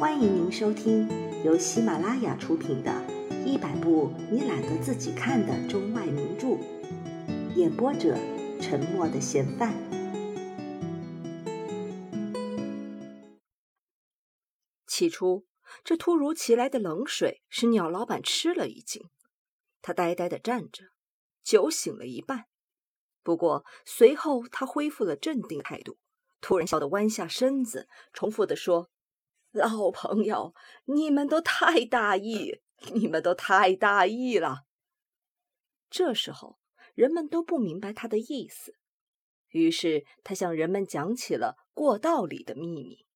欢迎您收听由喜马拉雅出品的《一百部你懒得自己看的中外名著》，演播者：沉默的嫌犯。起初，这突如其来的冷水使鸟老板吃了一惊，他呆呆的站着，酒醒了一半。不过随后他恢复了镇定态度，突然笑得弯下身子，重复的说。老朋友，你们都太大意，你们都太大意了。这时候，人们都不明白他的意思，于是他向人们讲起了过道里的秘密。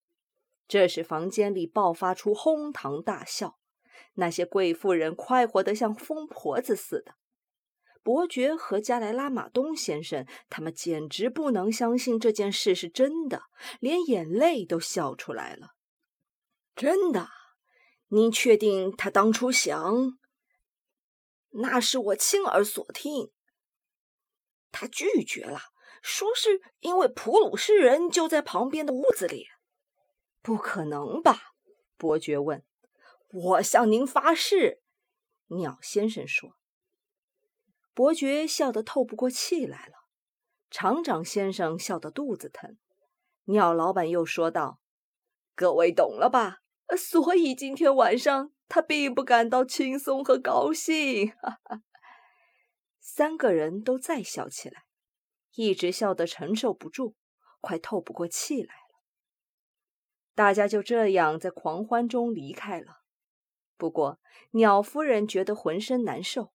这时，房间里爆发出哄堂大笑，那些贵妇人快活得像疯婆子似的。伯爵和加莱拉马东先生，他们简直不能相信这件事是真的，连眼泪都笑出来了。真的？您确定他当初想？那是我亲耳所听。他拒绝了，说是因为普鲁士人就在旁边的屋子里。不可能吧？伯爵问。我向您发誓，鸟先生说。伯爵笑得透不过气来了，厂长先生笑得肚子疼。鸟老板又说道：“各位懂了吧？”所以今天晚上他并不感到轻松和高兴。哈哈，三个人都在笑起来，一直笑得承受不住，快透不过气来了。大家就这样在狂欢中离开了。不过鸟夫人觉得浑身难受，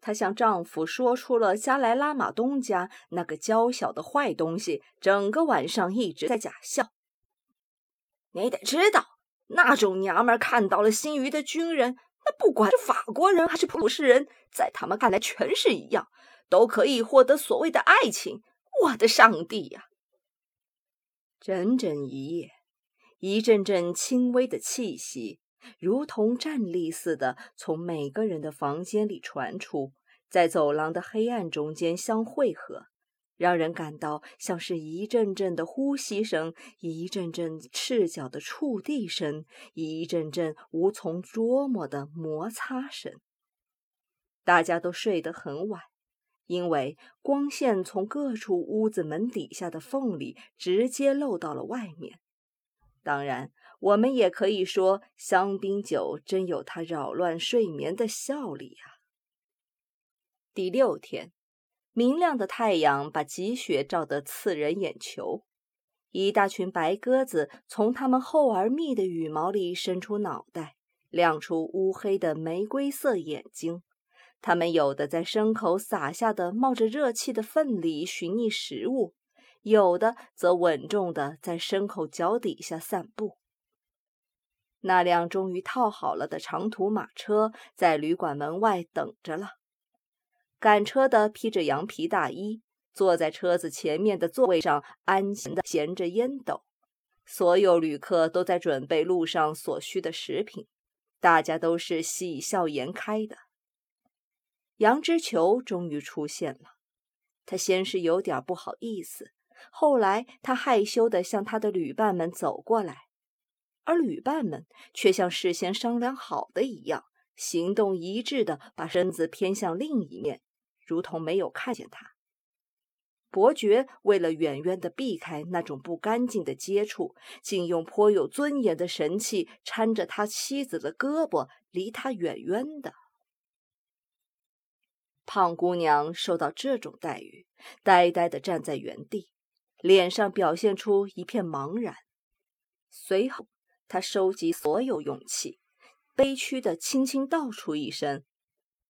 她向丈夫说出了加莱拉马东家那个娇小的坏东西整个晚上一直在假笑。你得知道。那种娘们看到了新余的军人，那不管是法国人还是普鲁士人，在他们看来全是一样，都可以获得所谓的爱情。我的上帝呀！整整一夜，一阵阵轻微的气息，如同战栗似的，从每个人的房间里传出，在走廊的黑暗中间相汇合。让人感到像是一阵阵的呼吸声，一阵阵赤脚的触地声，一阵阵无从捉摸的摩擦声。大家都睡得很晚，因为光线从各处屋子门底下的缝里直接漏到了外面。当然，我们也可以说，香槟酒真有它扰乱睡眠的效力啊。第六天。明亮的太阳把积雪照得刺人眼球，一大群白鸽子从它们厚而密的羽毛里伸出脑袋，亮出乌黑的玫瑰色眼睛。它们有的在牲口撒下的冒着热气的粪里寻觅食物，有的则稳重地在牲口脚底下散步。那辆终于套好了的长途马车在旅馆门外等着了。赶车的披着羊皮大衣，坐在车子前面的座位上，安闲地衔着烟斗。所有旅客都在准备路上所需的食品，大家都是喜笑颜开的。杨之球终于出现了，他先是有点不好意思，后来他害羞地向他的旅伴们走过来，而旅伴们却像事先商量好的一样，行动一致地把身子偏向另一面。如同没有看见他。伯爵为了远远地避开那种不干净的接触，竟用颇有尊严的神气搀着他妻子的胳膊，离他远远的。胖姑娘受到这种待遇，呆呆地站在原地，脸上表现出一片茫然。随后，她收集所有勇气，悲屈地轻轻道出一声：“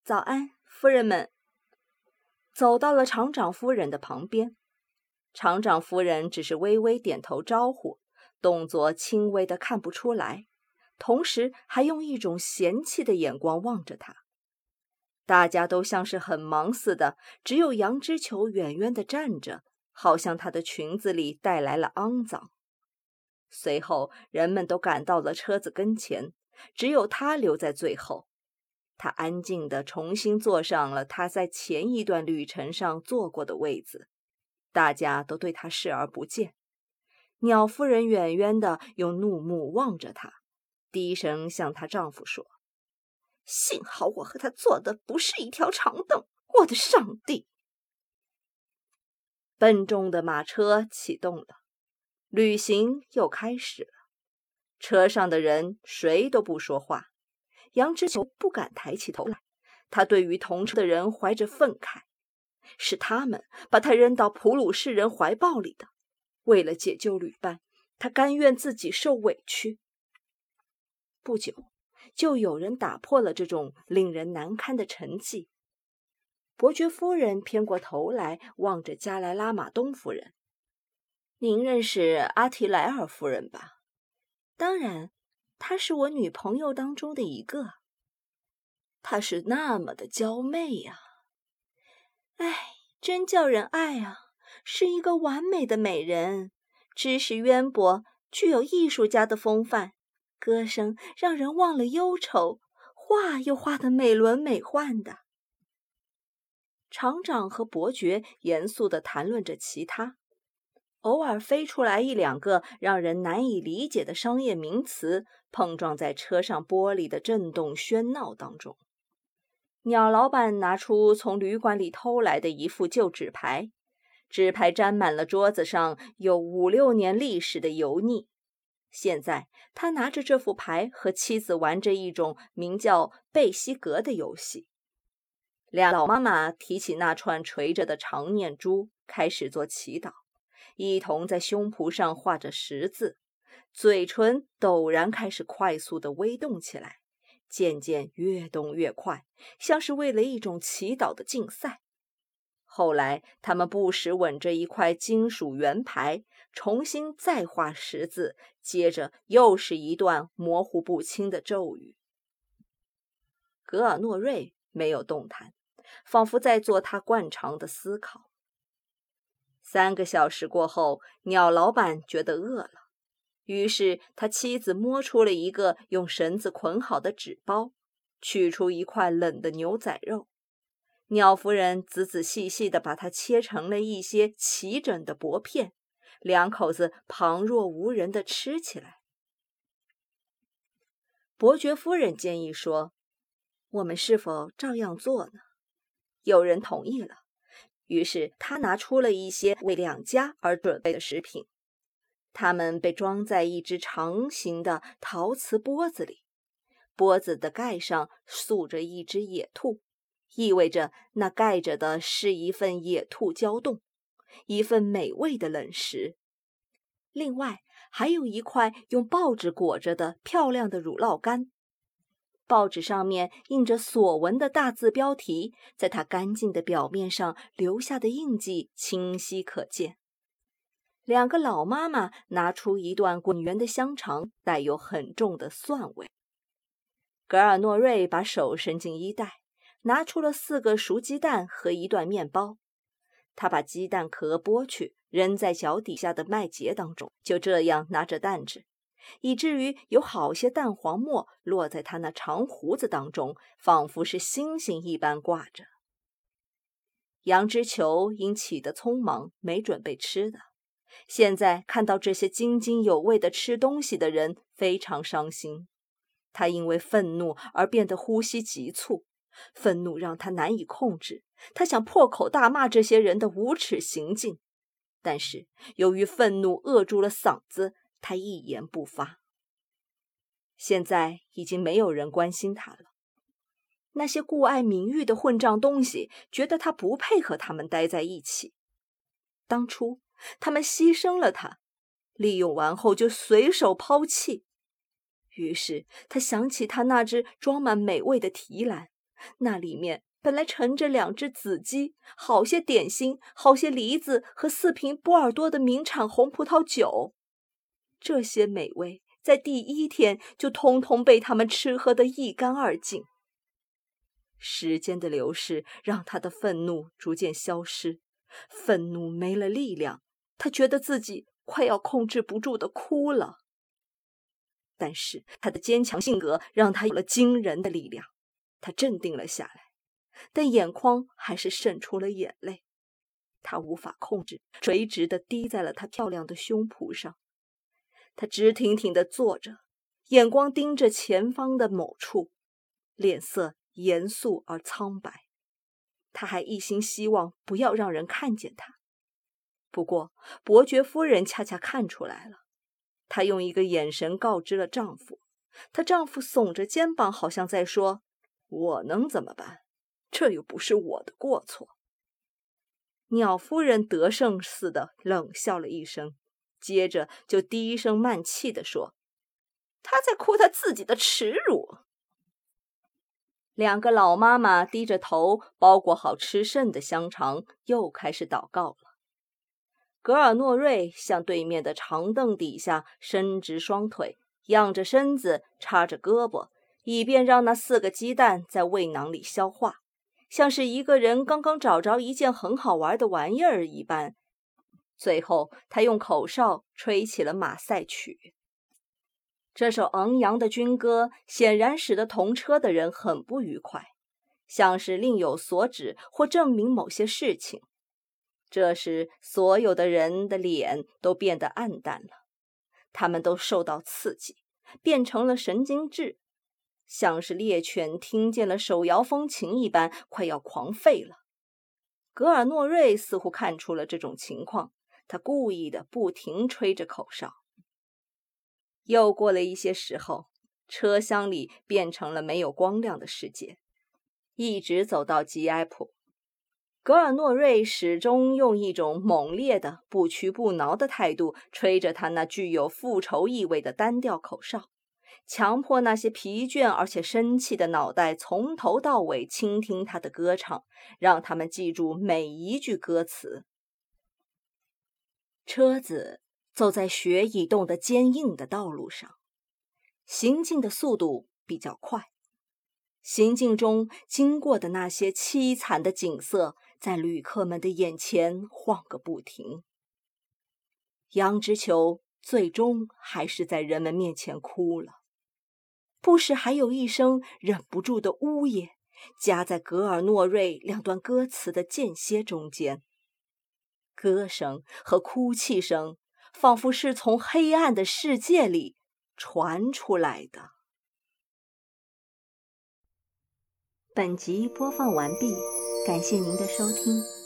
早安，夫人们。”走到了厂长夫人的旁边，厂长夫人只是微微点头招呼，动作轻微的看不出来，同时还用一种嫌弃的眼光望着他。大家都像是很忙似的，只有杨之球远远的站着，好像她的裙子里带来了肮脏。随后，人们都赶到了车子跟前，只有他留在最后。他安静地重新坐上了他在前一段旅程上坐过的位子，大家都对他视而不见。鸟夫人远远地用怒目望着他，低声向她丈夫说：“幸好我和他坐的不是一条长凳，我的上帝！”笨重的马车启动了，旅行又开始了。车上的人谁都不说话，杨之球不敢抬起头来。他对于同车的人怀着愤慨，是他们把他扔到普鲁士人怀抱里的。为了解救旅伴，他甘愿自己受委屈。不久，就有人打破了这种令人难堪的沉寂。伯爵夫人偏过头来望着加莱拉马东夫人：“您认识阿提莱尔夫人吧？”“当然，她是我女朋友当中的一个。”“她是那么的娇媚呀！”“哎，真叫人爱啊！是一个完美的美人，知识渊博，具有艺术家的风范，歌声让人忘了忧愁，画又画得美轮美奂的。”厂长和伯爵严肃地谈论着其他，偶尔飞出来一两个让人难以理解的商业名词，碰撞在车上玻璃的震动喧闹当中。鸟老板拿出从旅馆里偷来的一副旧纸牌，纸牌沾满了桌子上有五六年历史的油腻。现在他拿着这副牌和妻子玩着一种名叫贝西格的游戏。俩老妈妈提起那串垂着的长念珠，开始做祈祷，一同在胸脯上画着十字，嘴唇陡然开始快速的微动起来，渐渐越动越快，像是为了一种祈祷的竞赛。后来，他们不时吻着一块金属圆牌，重新再画十字，接着又是一段模糊不清的咒语。格尔诺瑞没有动弹。仿佛在做他惯常的思考。三个小时过后，鸟老板觉得饿了，于是他妻子摸出了一个用绳子捆好的纸包，取出一块冷的牛仔肉。鸟夫人仔仔细细地把它切成了一些齐整的薄片，两口子旁若无人地吃起来。伯爵夫人建议说：“我们是否照样做呢？”有人同意了，于是他拿出了一些为两家而准备的食品，它们被装在一只长形的陶瓷钵子里，钵子的盖上塑着一只野兔，意味着那盖着的是一份野兔胶冻，一份美味的冷食。另外还有一块用报纸裹着的漂亮的乳酪干。报纸上面印着所闻的大字标题，在它干净的表面上留下的印记清晰可见。两个老妈妈拿出一段滚圆的香肠，带有很重的蒜味。格尔诺瑞把手伸进衣袋，拿出了四个熟鸡蛋和一段面包。他把鸡蛋壳剥去，扔在脚底下的麦秸当中，就这样拿着蛋子。以至于有好些蛋黄沫落在他那长胡子当中，仿佛是星星一般挂着。杨之球因起得匆忙，没准备吃的，现在看到这些津津有味的吃东西的人，非常伤心。他因为愤怒而变得呼吸急促，愤怒让他难以控制。他想破口大骂这些人的无耻行径，但是由于愤怒扼住了嗓子。他一言不发。现在已经没有人关心他了。那些顾爱名誉的混账东西觉得他不配和他们待在一起。当初他们牺牲了他，利用完后就随手抛弃。于是他想起他那只装满美味的提篮，那里面本来盛着两只紫鸡、好些点心、好些梨子和四瓶波尔多的名产红葡萄酒。这些美味在第一天就通通被他们吃喝得一干二净。时间的流逝让他的愤怒逐渐消失，愤怒没了力量，他觉得自己快要控制不住的哭了。但是他的坚强性格让他有了惊人的力量，他镇定了下来，但眼眶还是渗出了眼泪，他无法控制，垂直的滴在了他漂亮的胸脯上。他直挺挺地坐着，眼光盯着前方的某处，脸色严肃而苍白。他还一心希望不要让人看见他。不过，伯爵夫人恰恰看出来了，她用一个眼神告知了丈夫。她丈夫耸着肩膀，好像在说：“我能怎么办？这又不是我的过错。”鸟夫人得胜似的冷笑了一声，接着就低声慢气地说：“他在哭他自己的耻辱。”两个老妈妈低着头，包裹好吃剩的香肠，又开始祷告了。格尔诺瑞向对面的长凳底下伸直双腿，仰着身子，插着胳膊，以便让那四个鸡蛋在胃囊里消化，像是一个人刚刚找着一件很好玩的玩意儿一般。最后，他用口哨吹起了马赛曲。这首昂扬的军歌显然使得同车的人很不愉快，像是另有所指或证明某些事情。这时，所有的人的脸都变得暗淡了，他们都受到刺激，变成了神经质，像是猎犬听见了手摇风琴一般，快要狂吠了。格尔诺瑞似乎看出了这种情况，他故意的不停吹着口哨。又过了一些时候，车厢里变成了没有光亮的世界。一直走到吉埃普，格尔诺瑞始终用一种猛烈的、不屈不挠的态度吹着他那具有复仇意味的单调口哨，强迫那些疲倦而且生气的脑袋从头到尾倾听他的歌唱，让他们记住每一句歌词。车子。走在雪已冻得坚硬的道路上，行进的速度比较快。行进中经过的那些凄惨的景色，在旅客们的眼前晃个不停。羊脂球最终还是在人们面前哭了，不时还有一声忍不住的呜咽，夹在格尔诺瑞两段歌词的间歇中间。歌声和哭泣声。仿佛是从黑暗的世界里传出来的。本集播放完毕，感谢您的收听。